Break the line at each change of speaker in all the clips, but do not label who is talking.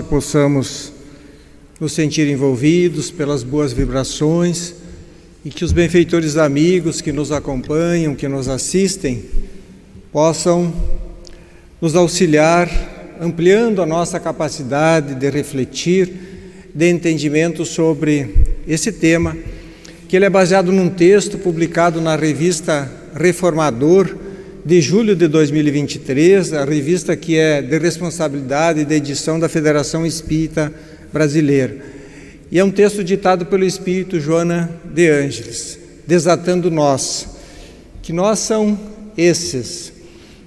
que possamos nos sentir envolvidos pelas boas vibrações e que os benfeitores amigos que nos acompanham, que nos assistem, possam nos auxiliar, ampliando a nossa capacidade de refletir, de entendimento sobre esse tema, que ele é baseado num texto publicado na revista Reformador de julho de 2023, a revista que é de responsabilidade da edição da Federação Espírita Brasileira. E é um texto ditado pelo Espírito Joana de Ângeles, desatando nós, que nós são esses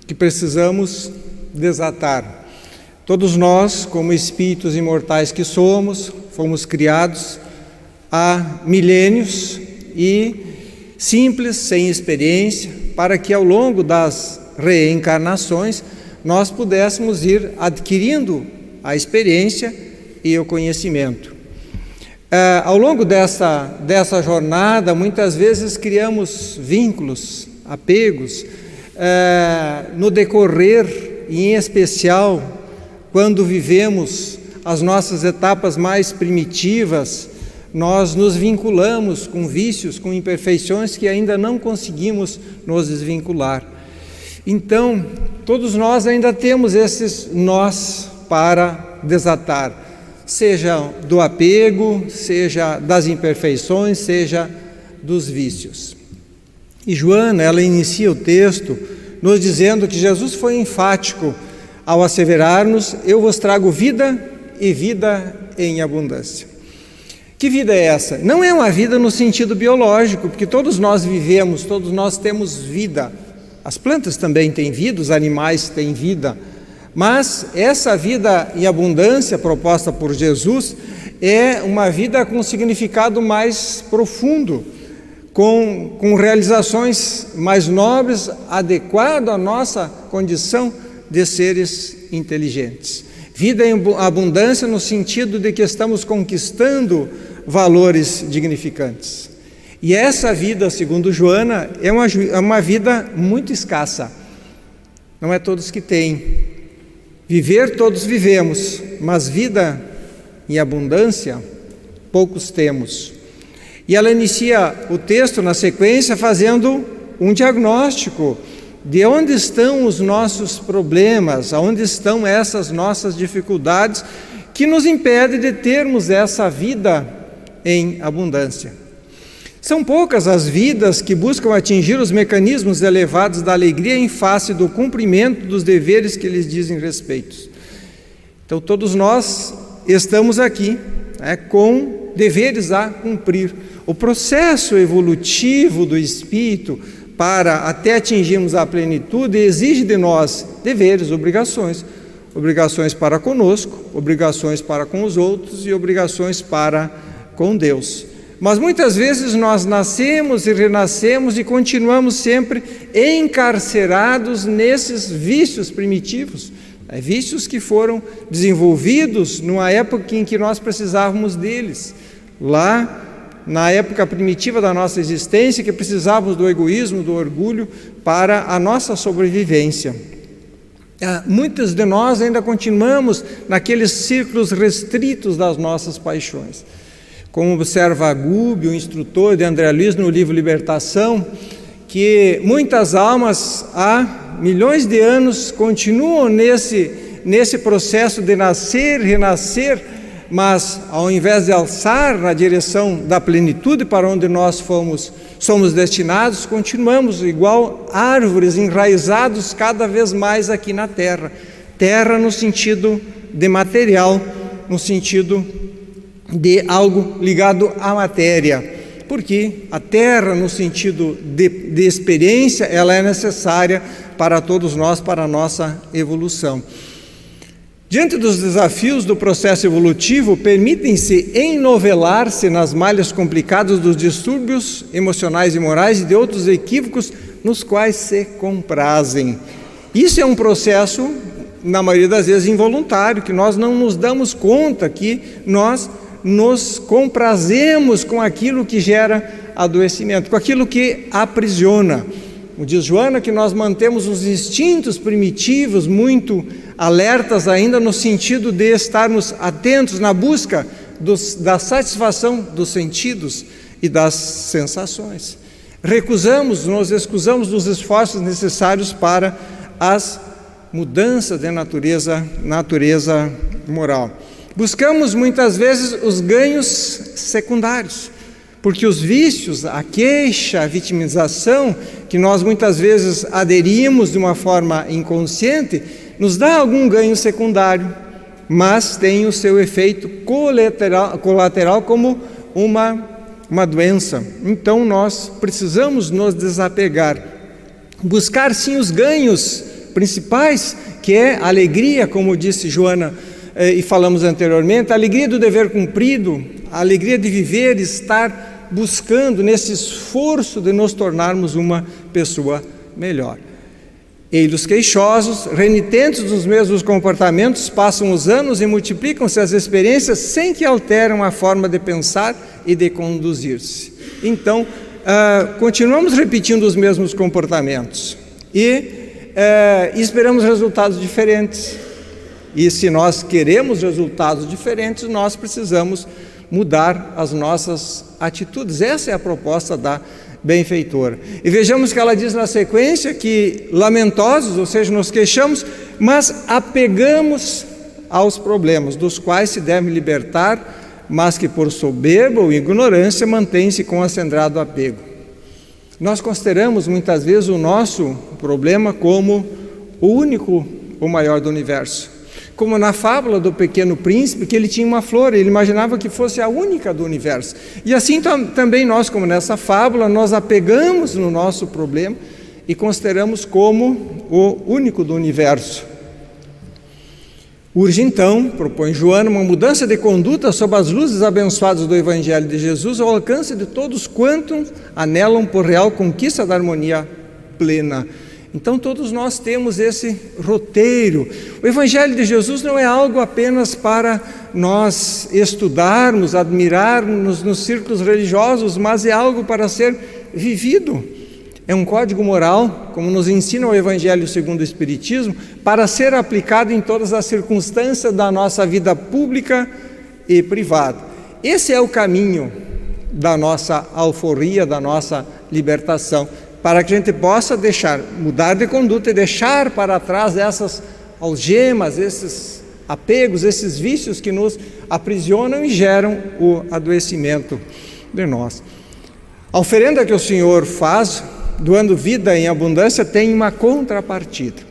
que precisamos desatar. Todos nós, como espíritos imortais que somos, fomos criados há milênios e simples, sem experiência, para que ao longo das reencarnações nós pudéssemos ir adquirindo a experiência e o conhecimento. É, ao longo dessa, dessa jornada, muitas vezes criamos vínculos, apegos, é, no decorrer, e em especial quando vivemos as nossas etapas mais primitivas, nós nos vinculamos com vícios, com imperfeições que ainda não conseguimos nos desvincular. Então, todos nós ainda temos esses nós para desatar, seja do apego, seja das imperfeições, seja dos vícios. E Joana, ela inicia o texto nos dizendo que Jesus foi enfático ao asseverar-nos: Eu vos trago vida e vida em abundância. Que vida é essa? Não é uma vida no sentido biológico, porque todos nós vivemos, todos nós temos vida. As plantas também têm vida, os animais têm vida. Mas essa vida em abundância proposta por Jesus é uma vida com significado mais profundo, com, com realizações mais nobres, adequado à nossa condição de seres inteligentes. Vida em abundância no sentido de que estamos conquistando valores dignificantes. E essa vida, segundo Joana, é uma, é uma vida muito escassa. Não é todos que têm. Viver, todos vivemos, mas vida em abundância, poucos temos. E ela inicia o texto na sequência fazendo um diagnóstico de onde estão os nossos problemas, aonde estão essas nossas dificuldades que nos impedem de termos essa vida em abundância. São poucas as vidas que buscam atingir os mecanismos elevados da alegria em face do cumprimento dos deveres que lhes dizem respeito. Então, todos nós estamos aqui né, com deveres a cumprir. O processo evolutivo do espírito para até atingirmos a plenitude exige de nós deveres, obrigações, obrigações para conosco, obrigações para com os outros e obrigações para com Deus. Mas muitas vezes nós nascemos e renascemos e continuamos sempre encarcerados nesses vícios primitivos, é, vícios que foram desenvolvidos numa época em que nós precisávamos deles. Lá, na época primitiva da nossa existência, que precisávamos do egoísmo, do orgulho para a nossa sobrevivência. Ah, muitos de nós ainda continuamos naqueles círculos restritos das nossas paixões. Como observa Gúbio, o instrutor de André Luiz no livro Libertação, que muitas almas há milhões de anos continuam nesse, nesse processo de nascer, renascer, mas ao invés de alçar na direção da plenitude para onde nós fomos, somos destinados, continuamos igual árvores enraizados cada vez mais aqui na terra. Terra no sentido de material, no sentido de algo ligado à matéria, porque a terra, no sentido de, de experiência, ela é necessária para todos nós, para a nossa evolução. Diante dos desafios do processo evolutivo, permitem-se enovelar-se nas malhas complicadas dos distúrbios emocionais e morais e de outros equívocos nos quais se comprazem. Isso é um processo, na maioria das vezes, involuntário, que nós não nos damos conta que nós nos comprazemos com aquilo que gera adoecimento, com aquilo que aprisiona. como diz Joana, que nós mantemos os instintos primitivos muito alertas ainda no sentido de estarmos atentos na busca dos, da satisfação dos sentidos e das sensações. Recusamos, nos excusamos dos esforços necessários para as mudanças de natureza, natureza moral. Buscamos muitas vezes os ganhos secundários, porque os vícios, a queixa, a vitimização, que nós muitas vezes aderimos de uma forma inconsciente, nos dá algum ganho secundário, mas tem o seu efeito colateral, colateral como uma, uma doença. Então nós precisamos nos desapegar, buscar sim os ganhos principais, que é alegria, como disse Joana e falamos anteriormente, a alegria do dever cumprido, a alegria de viver, estar buscando nesse esforço de nos tornarmos uma pessoa melhor. Eles queixosos, renitentes dos mesmos comportamentos, passam os anos e multiplicam-se as experiências sem que alteram a forma de pensar e de conduzir-se. Então, uh, continuamos repetindo os mesmos comportamentos e uh, esperamos resultados diferentes. E se nós queremos resultados diferentes, nós precisamos mudar as nossas atitudes. Essa é a proposta da benfeitora. E vejamos que ela diz na sequência que lamentosos, ou seja, nos queixamos, mas apegamos aos problemas, dos quais se deve libertar, mas que por soberba ou ignorância mantém-se com acendrado apego. Nós consideramos muitas vezes o nosso problema como o único, o maior do universo como na fábula do pequeno príncipe, que ele tinha uma flor, ele imaginava que fosse a única do universo. E assim também nós, como nessa fábula, nós apegamos no nosso problema e consideramos como o único do universo. Urge então, propõe Joana, uma mudança de conduta sob as luzes abençoadas do Evangelho de Jesus ao alcance de todos quantos anelam por real conquista da harmonia plena. Então todos nós temos esse roteiro. O Evangelho de Jesus não é algo apenas para nós estudarmos, admirarmos nos círculos religiosos, mas é algo para ser vivido. É um código moral, como nos ensina o Evangelho segundo o Espiritismo, para ser aplicado em todas as circunstâncias da nossa vida pública e privada. Esse é o caminho da nossa alforria, da nossa libertação para que a gente possa deixar, mudar de conduta e deixar para trás essas algemas, esses apegos, esses vícios que nos aprisionam e geram o adoecimento de nós. A oferenda que o Senhor faz, doando vida em abundância, tem uma contrapartida.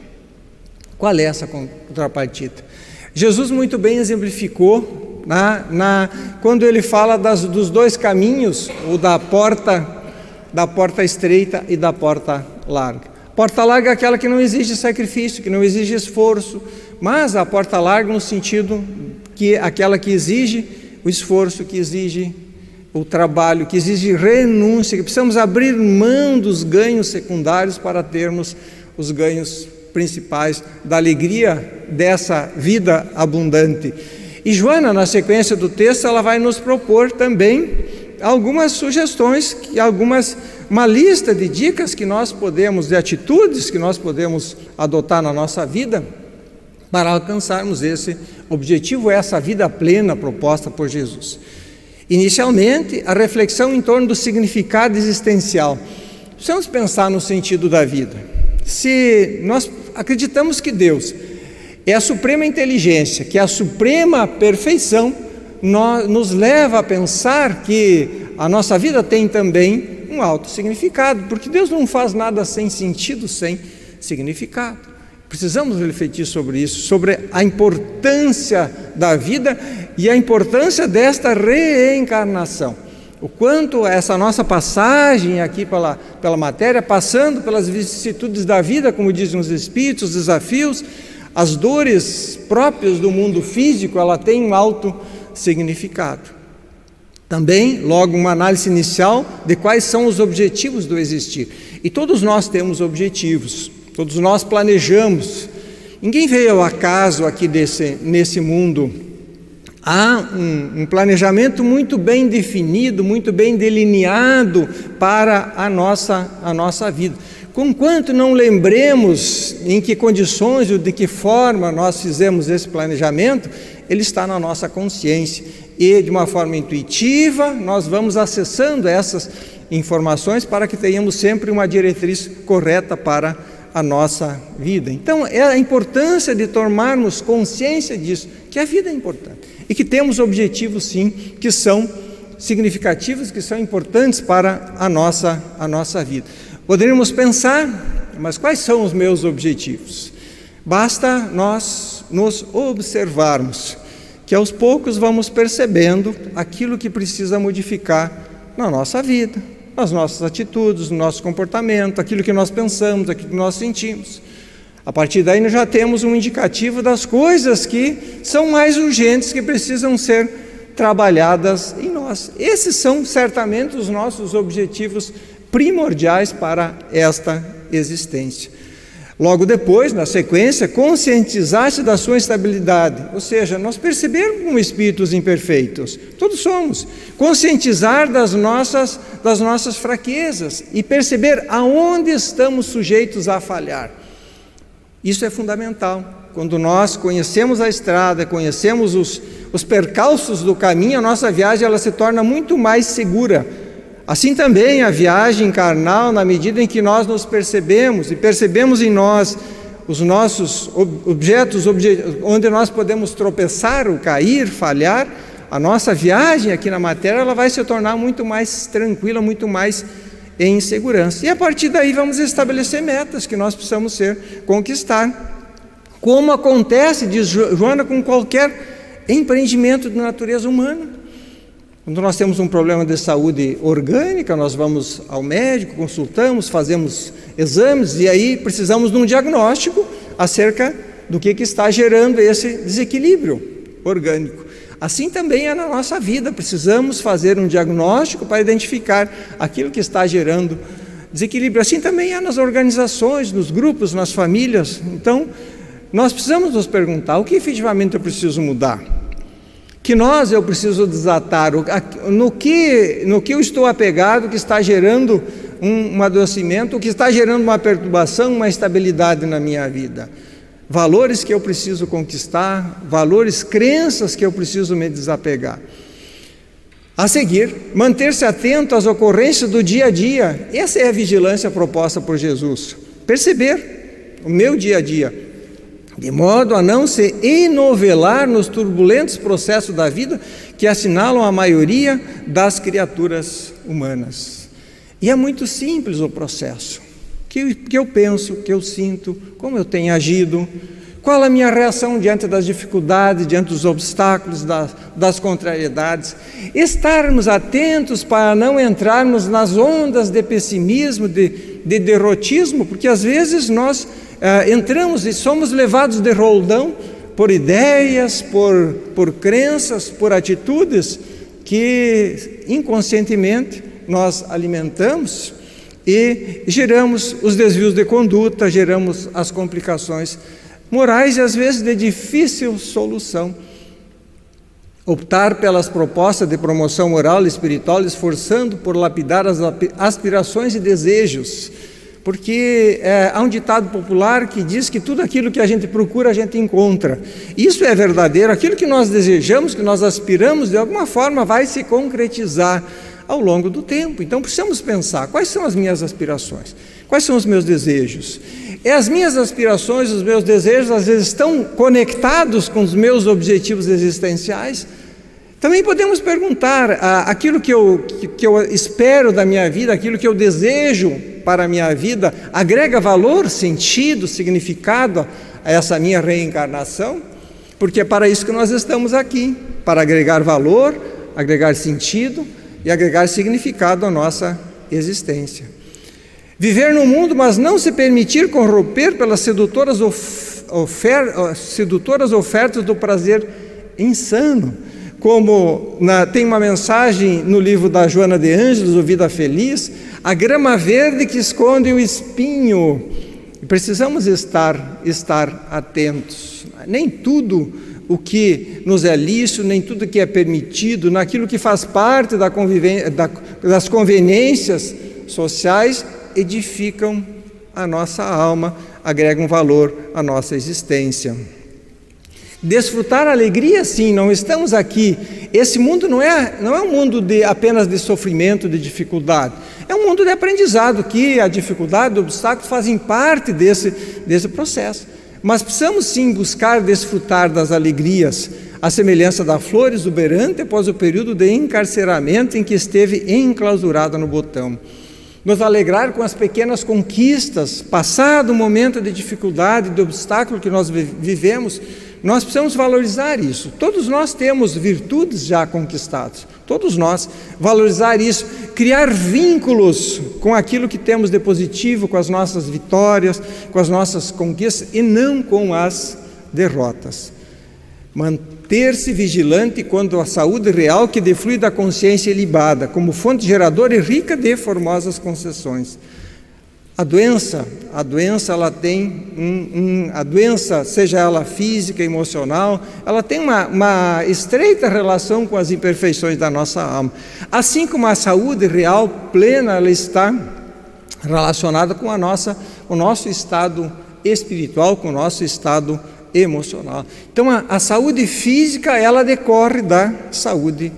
Qual é essa contrapartida? Jesus muito bem exemplificou na, na, quando ele fala das, dos dois caminhos, ou da porta da porta estreita e da porta larga. Porta larga é aquela que não exige sacrifício, que não exige esforço, mas a porta larga no sentido que aquela que exige o esforço, que exige o trabalho, que exige renúncia, que precisamos abrir mão dos ganhos secundários para termos os ganhos principais da alegria dessa vida abundante. E Joana, na sequência do texto, ela vai nos propor também algumas sugestões, algumas uma lista de dicas que nós podemos, de atitudes que nós podemos adotar na nossa vida para alcançarmos esse objetivo, essa vida plena proposta por Jesus. Inicialmente, a reflexão em torno do significado existencial. Precisamos pensar no sentido da vida. Se nós acreditamos que Deus é a suprema inteligência, que é a suprema perfeição, nos leva a pensar que a nossa vida tem também um alto significado, porque Deus não faz nada sem sentido, sem significado. Precisamos refletir sobre isso, sobre a importância da vida e a importância desta reencarnação. O quanto essa nossa passagem aqui pela, pela matéria, passando pelas vicissitudes da vida, como dizem os Espíritos, os desafios, as dores próprias do mundo físico, ela tem um alto significado. Também, logo, uma análise inicial de quais são os objetivos do existir. E todos nós temos objetivos, todos nós planejamos. Ninguém veio ao acaso aqui desse, nesse mundo. Há um, um planejamento muito bem definido, muito bem delineado para a nossa, a nossa vida. Conquanto não lembremos em que condições ou de que forma nós fizemos esse planejamento, ele está na nossa consciência e de uma forma intuitiva nós vamos acessando essas informações para que tenhamos sempre uma diretriz correta para a nossa vida. Então, é a importância de tomarmos consciência disso, que a vida é importante e que temos objetivos sim que são significativos, que são importantes para a nossa a nossa vida. Poderíamos pensar, mas quais são os meus objetivos? Basta nós nos observarmos, que aos poucos vamos percebendo aquilo que precisa modificar na nossa vida, nas nossas atitudes, no nosso comportamento, aquilo que nós pensamos, aquilo que nós sentimos. A partir daí, nós já temos um indicativo das coisas que são mais urgentes, que precisam ser trabalhadas em nós. Esses são certamente os nossos objetivos primordiais para esta existência. Logo depois, na sequência, conscientizar-se da sua instabilidade, ou seja, nós percebermos como espíritos imperfeitos, todos somos, conscientizar das nossas, das nossas fraquezas e perceber aonde estamos sujeitos a falhar. Isso é fundamental. Quando nós conhecemos a estrada, conhecemos os, os percalços do caminho, a nossa viagem ela se torna muito mais segura Assim também a viagem carnal, na medida em que nós nos percebemos e percebemos em nós os nossos objetos, onde nós podemos tropeçar, ou cair, falhar, a nossa viagem aqui na matéria ela vai se tornar muito mais tranquila, muito mais em segurança. E a partir daí vamos estabelecer metas que nós precisamos ser conquistar. Como acontece, diz Joana, com qualquer empreendimento de natureza humana. Quando nós temos um problema de saúde orgânica, nós vamos ao médico, consultamos, fazemos exames e aí precisamos de um diagnóstico acerca do que, que está gerando esse desequilíbrio orgânico. Assim também é na nossa vida, precisamos fazer um diagnóstico para identificar aquilo que está gerando desequilíbrio. Assim também é nas organizações, nos grupos, nas famílias. Então, nós precisamos nos perguntar: o que efetivamente eu preciso mudar? Que nós eu preciso desatar, no que, no que eu estou apegado que está gerando um, um adoecimento, que está gerando uma perturbação, uma estabilidade na minha vida. Valores que eu preciso conquistar, valores, crenças que eu preciso me desapegar. A seguir, manter-se atento às ocorrências do dia a dia. Essa é a vigilância proposta por Jesus. Perceber o meu dia a dia, de modo a não se enovelar nos turbulentos processos da vida que assinalam a maioria das criaturas humanas. E é muito simples o processo. Que, que eu penso, que eu sinto, como eu tenho agido, qual a minha reação diante das dificuldades, diante dos obstáculos, das, das contrariedades. Estarmos atentos para não entrarmos nas ondas de pessimismo, de, de derrotismo, porque às vezes nós uh, entramos e somos levados de roldão por ideias, por, por crenças, por atitudes que inconscientemente nós alimentamos e geramos os desvios de conduta, geramos as complicações morais e às vezes de difícil solução. Optar pelas propostas de promoção moral e espiritual, esforçando por lapidar as aspirações e desejos porque é, há um ditado popular que diz que tudo aquilo que a gente procura a gente encontra. Isso é verdadeiro, aquilo que nós desejamos, que nós aspiramos, de alguma forma vai se concretizar ao longo do tempo. Então precisamos pensar: quais são as minhas aspirações? Quais são os meus desejos? E as minhas aspirações, os meus desejos, às vezes estão conectados com os meus objetivos existenciais. Também podemos perguntar: aquilo que eu, que eu espero da minha vida, aquilo que eu desejo para a minha vida, agrega valor, sentido, significado a essa minha reencarnação? Porque é para isso que nós estamos aqui para agregar valor, agregar sentido e agregar significado à nossa existência. Viver no mundo, mas não se permitir corromper pelas sedutoras, ofer sedutoras ofertas do prazer insano como na, tem uma mensagem no livro da Joana de Ângeles, O Vida Feliz, a grama verde que esconde o espinho. precisamos estar, estar atentos. Nem tudo o que nos é lícito, nem tudo que é permitido, naquilo que faz parte da da, das conveniências sociais, edificam a nossa alma, agregam valor à nossa existência. Desfrutar a alegria, sim, não estamos aqui. Esse mundo não é, não é um mundo de, apenas de sofrimento, de dificuldade. É um mundo de aprendizado, que a dificuldade, os obstáculos fazem parte desse, desse processo. Mas precisamos sim buscar desfrutar das alegrias, a semelhança da flor exuberante após o período de encarceramento em que esteve enclausurada no botão. Nos alegrar com as pequenas conquistas, passado o momento de dificuldade, de obstáculo que nós vivemos, nós precisamos valorizar isso. Todos nós temos virtudes já conquistadas, todos nós. Valorizar isso, criar vínculos com aquilo que temos de positivo, com as nossas vitórias, com as nossas conquistas e não com as derrotas. Manter-se vigilante quando a saúde real que deflui da consciência é libada, como fonte geradora e rica de formosas concessões. A doença, a doença ela tem um, um, a doença, seja ela física, emocional, ela tem uma, uma, estreita relação com as imperfeições da nossa alma. Assim como a saúde real plena, ela está relacionada com a nossa, o nosso estado espiritual, com o nosso estado emocional. Então a, a saúde física ela decorre da saúde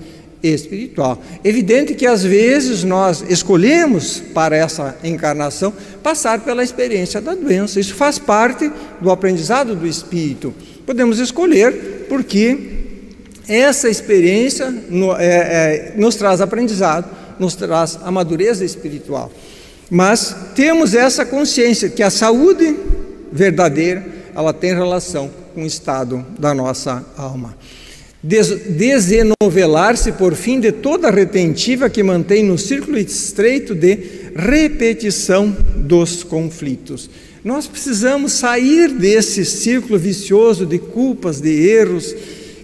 espiritual. Evidente que às vezes nós escolhemos para essa encarnação passar pela experiência da doença. Isso faz parte do aprendizado do espírito. Podemos escolher porque essa experiência é, é, nos traz aprendizado, nos traz a madureza espiritual. Mas temos essa consciência que a saúde verdadeira ela tem relação com o estado da nossa alma desenovelar-se por fim de toda retentiva que mantém no círculo estreito de repetição dos conflitos. Nós precisamos sair desse círculo vicioso de culpas, de erros,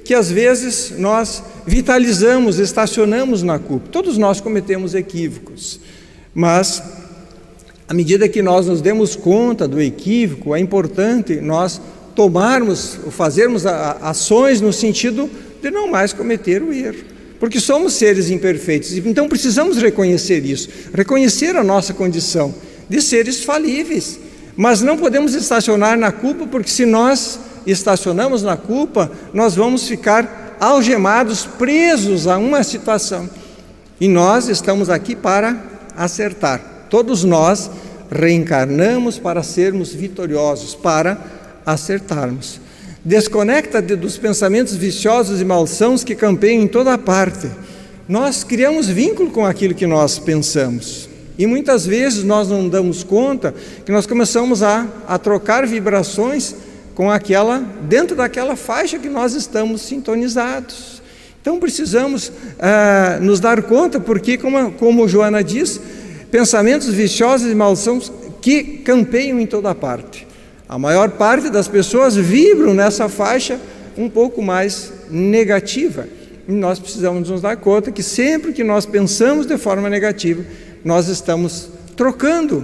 que às vezes nós vitalizamos, estacionamos na culpa. Todos nós cometemos equívocos, mas à medida que nós nos demos conta do equívoco, é importante nós tomarmos, fazermos ações no sentido de não mais cometer o erro. Porque somos seres imperfeitos, então precisamos reconhecer isso, reconhecer a nossa condição de seres falíveis. Mas não podemos estacionar na culpa, porque se nós estacionamos na culpa, nós vamos ficar algemados, presos a uma situação. E nós estamos aqui para acertar. Todos nós reencarnamos para sermos vitoriosos, para acertarmos. Desconecta-te dos pensamentos viciosos e malsãos que campeiam em toda parte. Nós criamos vínculo com aquilo que nós pensamos. E muitas vezes nós não damos conta que nós começamos a, a trocar vibrações com aquela, dentro daquela faixa que nós estamos sintonizados. Então precisamos ah, nos dar conta, porque, como, como Joana diz, pensamentos viciosos e malsãos que campeiam em toda parte. A maior parte das pessoas vibram nessa faixa um pouco mais negativa. E nós precisamos nos dar conta que sempre que nós pensamos de forma negativa, nós estamos trocando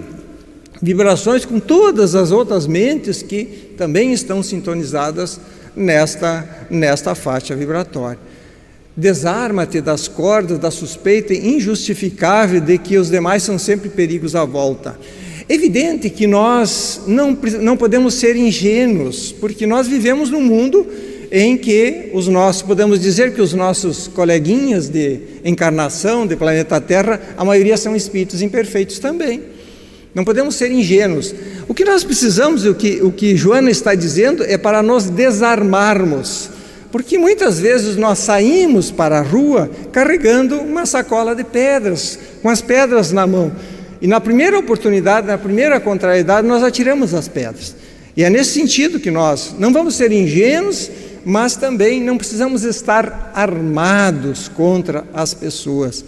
vibrações com todas as outras mentes que também estão sintonizadas nesta, nesta faixa vibratória. Desarma-te das cordas da suspeita injustificável de que os demais são sempre perigos à volta. Evidente que nós não, não podemos ser ingênuos, porque nós vivemos num mundo em que os nossos, podemos dizer que os nossos coleguinhas de encarnação, de planeta Terra, a maioria são espíritos imperfeitos também. Não podemos ser ingênuos. O que nós precisamos, o que, o que Joana está dizendo, é para nós desarmarmos. Porque muitas vezes nós saímos para a rua carregando uma sacola de pedras, com as pedras na mão. E na primeira oportunidade, na primeira contrariedade, nós atiramos as pedras. E é nesse sentido que nós não vamos ser ingênuos, mas também não precisamos estar armados contra as pessoas.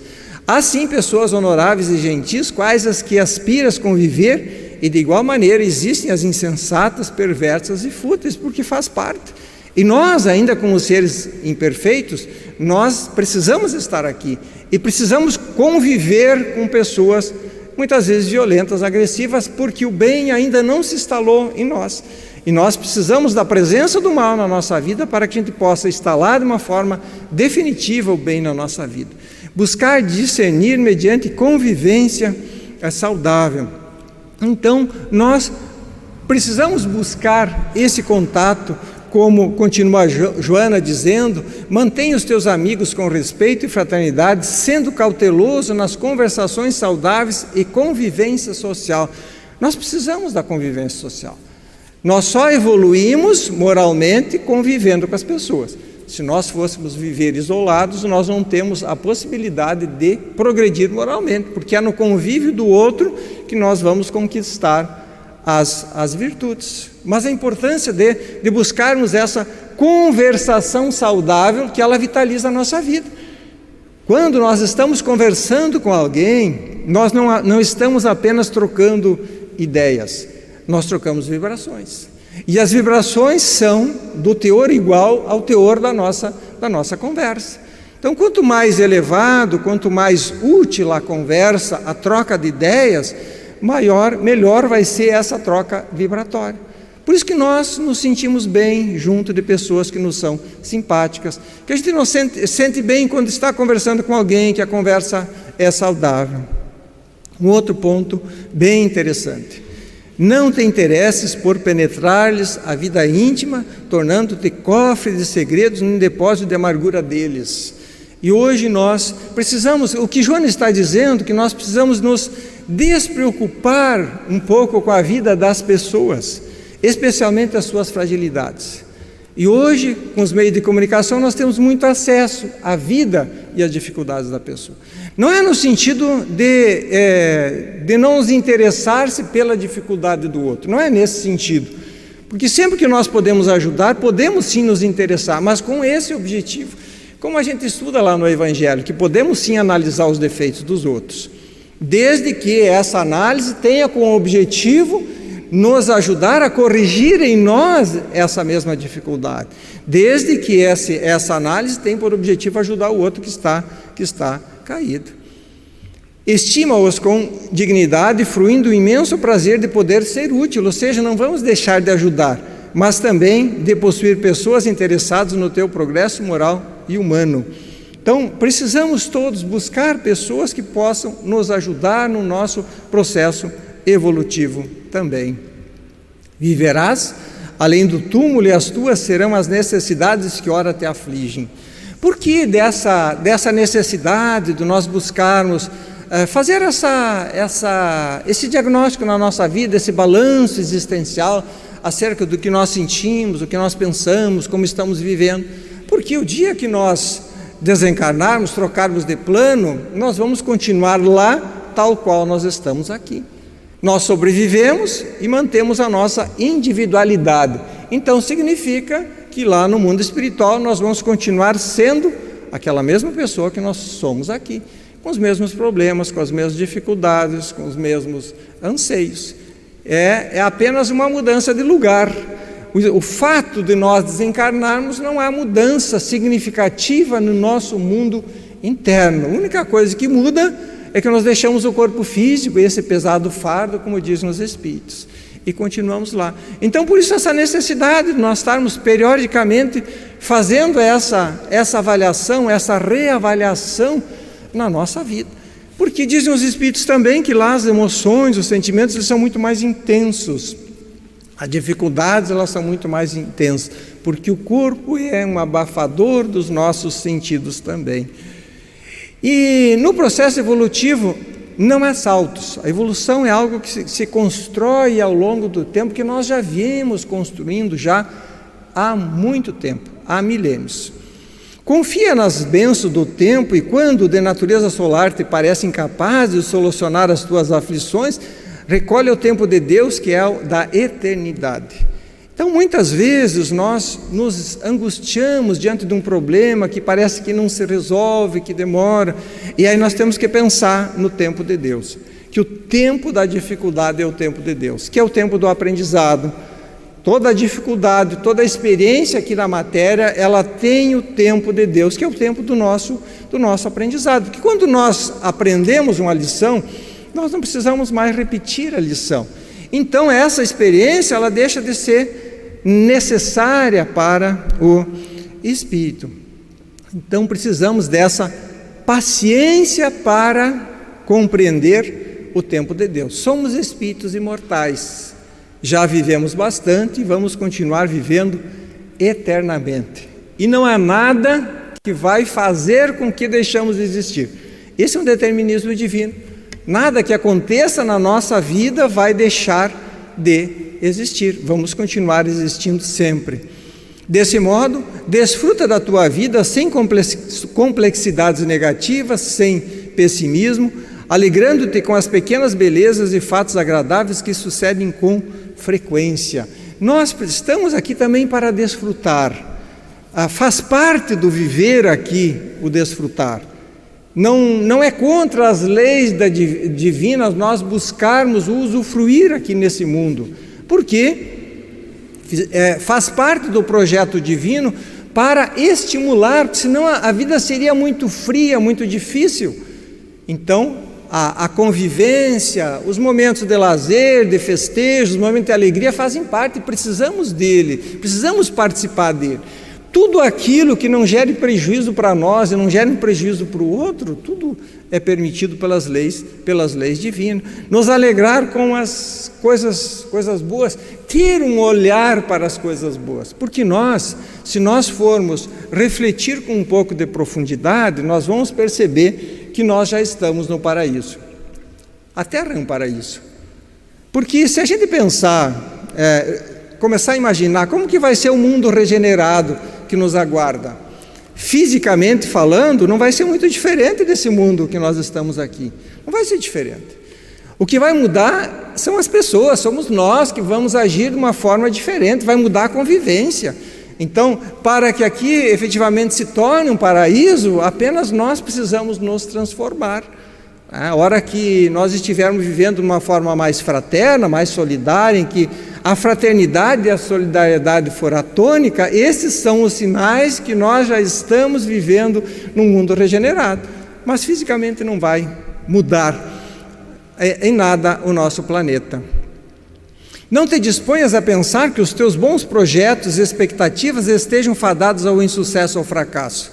Há sim pessoas honoráveis e gentis, quais as que aspiras conviver, e de igual maneira existem as insensatas, perversas e fúteis, porque faz parte. E nós, ainda como seres imperfeitos, nós precisamos estar aqui e precisamos conviver com pessoas muitas vezes violentas, agressivas, porque o bem ainda não se instalou em nós. E nós precisamos da presença do mal na nossa vida para que a gente possa instalar de uma forma definitiva o bem na nossa vida. Buscar discernir mediante convivência é saudável. Então, nós precisamos buscar esse contato, como continua Joana dizendo, mantenha os teus amigos com respeito e fraternidade, sendo cauteloso nas conversações saudáveis e convivência social. Nós precisamos da convivência social. Nós só evoluímos moralmente convivendo com as pessoas. Se nós fôssemos viver isolados, nós não temos a possibilidade de progredir moralmente, porque é no convívio do outro que nós vamos conquistar as, as virtudes. Mas a importância de, de buscarmos essa conversação saudável que ela vitaliza a nossa vida. Quando nós estamos conversando com alguém, nós não, não estamos apenas trocando ideias, nós trocamos vibrações. E as vibrações são do teor igual ao teor da nossa, da nossa conversa. Então, quanto mais elevado, quanto mais útil a conversa, a troca de ideias, maior, melhor vai ser essa troca vibratória. Por isso que nós nos sentimos bem junto de pessoas que nos são simpáticas, que a gente não sente, sente bem quando está conversando com alguém, que a conversa é saudável. Um outro ponto bem interessante. Não te interesses por penetrar-lhes a vida íntima, tornando-te cofre de segredos num depósito de amargura deles. E hoje nós precisamos, o que Joana está dizendo, que nós precisamos nos despreocupar um pouco com a vida das pessoas, especialmente as suas fragilidades. E hoje, com os meios de comunicação, nós temos muito acesso à vida e às dificuldades da pessoa. Não é no sentido de, é, de não nos interessar-se pela dificuldade do outro, não é nesse sentido. Porque sempre que nós podemos ajudar, podemos sim nos interessar, mas com esse objetivo. Como a gente estuda lá no Evangelho, que podemos sim analisar os defeitos dos outros, desde que essa análise tenha como objetivo nos ajudar a corrigir em nós essa mesma dificuldade, desde que essa, essa análise tenha por objetivo ajudar o outro que está, que está caído. Estima-os com dignidade, fruindo o imenso prazer de poder ser útil, ou seja, não vamos deixar de ajudar, mas também de possuir pessoas interessadas no teu progresso moral e humano. Então, precisamos todos buscar pessoas que possam nos ajudar no nosso processo evolutivo também. Viverás além do túmulo, e as tuas serão as necessidades que ora te afligem. Por que dessa, dessa necessidade de nós buscarmos eh, fazer essa, essa, esse diagnóstico na nossa vida, esse balanço existencial acerca do que nós sentimos, o que nós pensamos, como estamos vivendo? Porque o dia que nós desencarnarmos, trocarmos de plano, nós vamos continuar lá tal qual nós estamos aqui. Nós sobrevivemos e mantemos a nossa individualidade. Então significa que lá no mundo espiritual nós vamos continuar sendo aquela mesma pessoa que nós somos aqui, com os mesmos problemas, com as mesmas dificuldades, com os mesmos anseios. É, é apenas uma mudança de lugar. O, o fato de nós desencarnarmos não é mudança significativa no nosso mundo interno. A única coisa que muda é que nós deixamos o corpo físico, esse pesado fardo, como dizem os Espíritos e continuamos lá. Então, por isso, essa necessidade de nós estarmos periodicamente fazendo essa, essa avaliação, essa reavaliação na nossa vida. Porque dizem os Espíritos também que lá as emoções, os sentimentos, eles são muito mais intensos. As dificuldades, elas são muito mais intensas. Porque o corpo é um abafador dos nossos sentidos também. E no processo evolutivo, não é saltos. A evolução é algo que se, se constrói ao longo do tempo, que nós já viemos construindo já há muito tempo, há milênios. Confia nas bênçãos do tempo e quando de natureza solar te parece incapaz de solucionar as tuas aflições, recolhe o tempo de Deus que é o da eternidade. Então, muitas vezes nós nos angustiamos diante de um problema que parece que não se resolve, que demora, e aí nós temos que pensar no tempo de Deus, que o tempo da dificuldade é o tempo de Deus, que é o tempo do aprendizado. Toda a dificuldade, toda a experiência aqui na matéria, ela tem o tempo de Deus, que é o tempo do nosso, do nosso aprendizado. Porque quando nós aprendemos uma lição, nós não precisamos mais repetir a lição. Então essa experiência ela deixa de ser necessária para o espírito. Então precisamos dessa paciência para compreender o tempo de Deus. Somos espíritos imortais. Já vivemos bastante e vamos continuar vivendo eternamente. E não há nada que vai fazer com que deixamos de existir. Esse é um determinismo divino. Nada que aconteça na nossa vida vai deixar de existir. Vamos continuar existindo sempre. Desse modo, desfruta da tua vida sem complexidades negativas, sem pessimismo, alegrando-te com as pequenas belezas e fatos agradáveis que sucedem com frequência. Nós estamos aqui também para desfrutar. Ah, faz parte do viver aqui o desfrutar. Não, não é contra as leis da divinas nós buscarmos usufruir aqui nesse mundo, porque é, faz parte do projeto divino para estimular, senão a, a vida seria muito fria, muito difícil. Então, a, a, convivência, os momentos de lazer, de festejo, os momentos de alegria fazem parte, precisamos dele, precisamos participar dele. Tudo aquilo que não gere prejuízo para nós e não gere prejuízo para o outro, tudo é permitido pelas leis, pelas leis divinas. Nos alegrar com as coisas, coisas boas, ter um olhar para as coisas boas, porque nós, se nós formos refletir com um pouco de profundidade, nós vamos perceber que nós já estamos no paraíso. A Terra é um paraíso. Porque se a gente pensar, é, começar a imaginar como que vai ser o mundo regenerado que nos aguarda, fisicamente falando, não vai ser muito diferente desse mundo que nós estamos aqui. Não vai ser diferente. O que vai mudar são as pessoas, somos nós que vamos agir de uma forma diferente, vai mudar a convivência. Então, para que aqui efetivamente se torne um paraíso, apenas nós precisamos nos transformar. A hora que nós estivermos vivendo de uma forma mais fraterna, mais solidária, em que a fraternidade e a solidariedade for a tônica, esses são os sinais que nós já estamos vivendo num mundo regenerado. Mas fisicamente não vai mudar em nada o nosso planeta. Não te disponhas a pensar que os teus bons projetos e expectativas estejam fadados ao insucesso ou ao fracasso.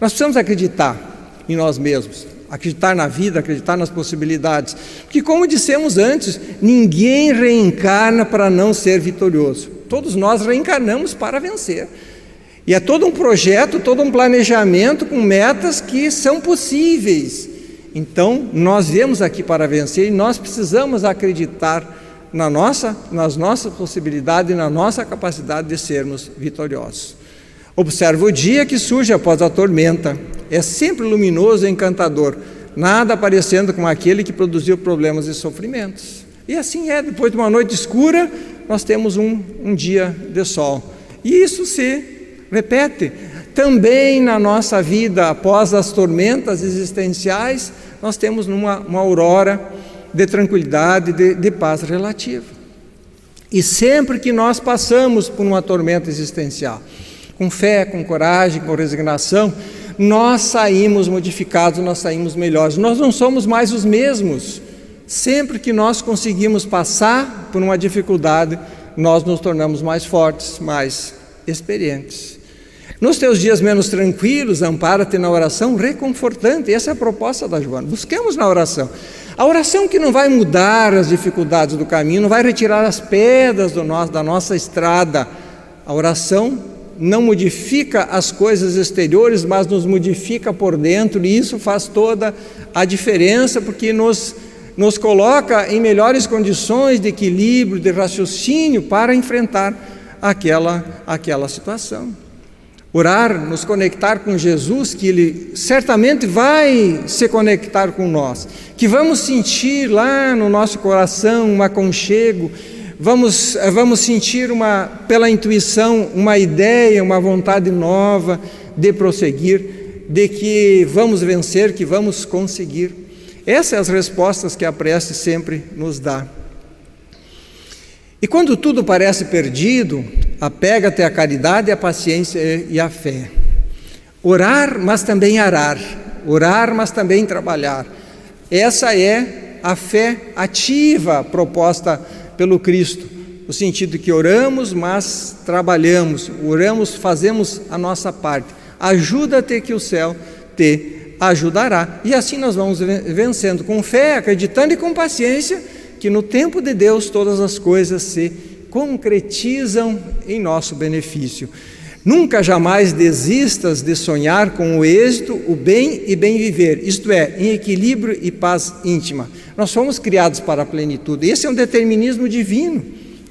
Nós precisamos acreditar em nós mesmos, acreditar na vida, acreditar nas possibilidades. Porque, como dissemos antes, ninguém reencarna para não ser vitorioso. Todos nós reencarnamos para vencer. E é todo um projeto, todo um planejamento com metas que são possíveis. Então, nós viemos aqui para vencer e nós precisamos acreditar na nossa, nas nossas possibilidades e na nossa capacidade de sermos vitoriosos. Observa o dia que surge após a tormenta. É sempre luminoso e encantador, nada parecendo com aquele que produziu problemas e sofrimentos. E assim é, depois de uma noite escura, nós temos um, um dia de sol. E isso se repete. Também na nossa vida, após as tormentas existenciais, nós temos uma, uma aurora de tranquilidade, de, de paz relativa. E sempre que nós passamos por uma tormenta existencial, com fé, com coragem, com resignação, nós saímos modificados, nós saímos melhores. Nós não somos mais os mesmos. Sempre que nós conseguimos passar por uma dificuldade, nós nos tornamos mais fortes, mais experientes. Nos teus dias menos tranquilos, ampara-te na oração reconfortante. Essa é a proposta da Joana. Busquemos na oração. A oração que não vai mudar as dificuldades do caminho, não vai retirar as pedras nosso, da nossa estrada. A oração não modifica as coisas exteriores, mas nos modifica por dentro, e isso faz toda a diferença, porque nos, nos coloca em melhores condições de equilíbrio, de raciocínio para enfrentar aquela, aquela situação orar, nos conectar com Jesus, que Ele certamente vai se conectar com nós, que vamos sentir lá no nosso coração um aconchego, vamos, vamos sentir uma, pela intuição uma ideia, uma vontade nova de prosseguir, de que vamos vencer, que vamos conseguir. Essas são as respostas que a prece sempre nos dá. E quando tudo parece perdido, apega-te à caridade, à paciência e à fé. Orar, mas também arar. Orar, mas também trabalhar. Essa é a fé ativa proposta pelo Cristo, no sentido que oramos, mas trabalhamos. Oramos, fazemos a nossa parte. Ajuda-te que o céu te ajudará. E assim nós vamos vencendo com fé, acreditando e com paciência que no tempo de Deus todas as coisas se concretizam em nosso benefício. Nunca jamais desistas de sonhar com o êxito, o bem e bem viver, isto é, em equilíbrio e paz íntima. Nós fomos criados para a plenitude. Esse é um determinismo divino.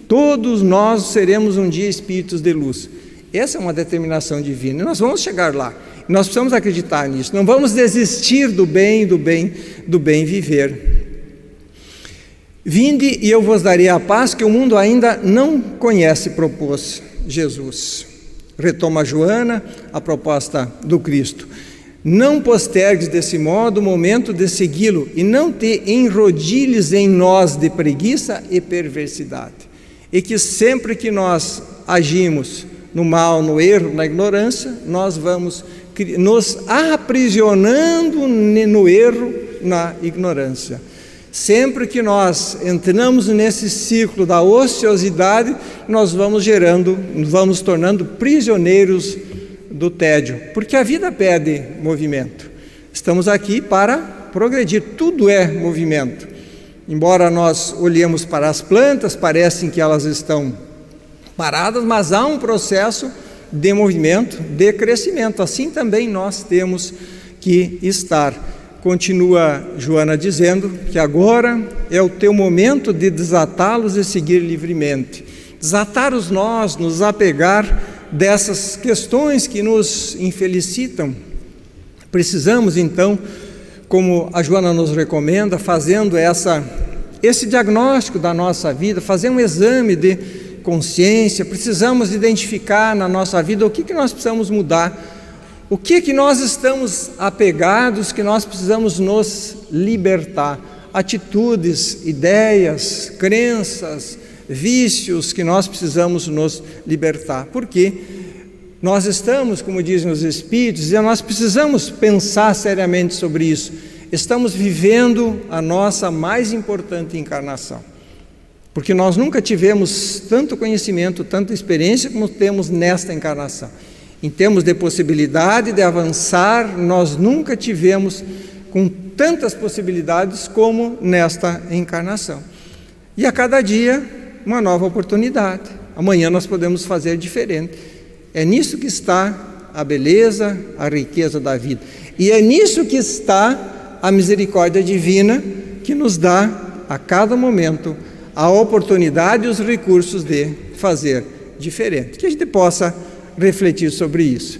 Todos nós seremos um dia espíritos de luz. Essa é uma determinação divina. E nós vamos chegar lá. Nós precisamos acreditar nisso. Não vamos desistir do bem, do bem, do bem viver. Vinde e eu vos darei a paz que o mundo ainda não conhece, propôs Jesus. Retoma Joana a proposta do Cristo. Não postergues desse modo o momento de segui-lo e não te enrodilhes em nós de preguiça e perversidade. E que sempre que nós agimos no mal, no erro, na ignorância, nós vamos nos aprisionando no erro, na ignorância. Sempre que nós entramos nesse ciclo da ociosidade, nós vamos gerando, vamos tornando prisioneiros do tédio, porque a vida pede movimento. Estamos aqui para progredir, tudo é movimento. Embora nós olhemos para as plantas, parecem que elas estão paradas, mas há um processo de movimento, de crescimento. Assim também nós temos que estar. Continua Joana dizendo que agora é o teu momento de desatá-los e seguir livremente. Desatar os nós, nos apegar dessas questões que nos infelicitam. Precisamos então, como a Joana nos recomenda, fazendo essa esse diagnóstico da nossa vida, fazer um exame de consciência, precisamos identificar na nossa vida o que, que nós precisamos mudar, o que, que nós estamos apegados, que nós precisamos nos libertar, atitudes, ideias, crenças, vícios que nós precisamos nos libertar, porque nós estamos, como dizem os Espíritos, e nós precisamos pensar seriamente sobre isso. Estamos vivendo a nossa mais importante encarnação porque nós nunca tivemos tanto conhecimento, tanta experiência como temos nesta encarnação. Em termos de possibilidade de avançar, nós nunca tivemos com tantas possibilidades como nesta encarnação. E a cada dia, uma nova oportunidade. Amanhã nós podemos fazer diferente. É nisso que está a beleza, a riqueza da vida. E é nisso que está a misericórdia divina que nos dá a cada momento a oportunidade e os recursos de fazer diferente. Que a gente possa refletir sobre isso.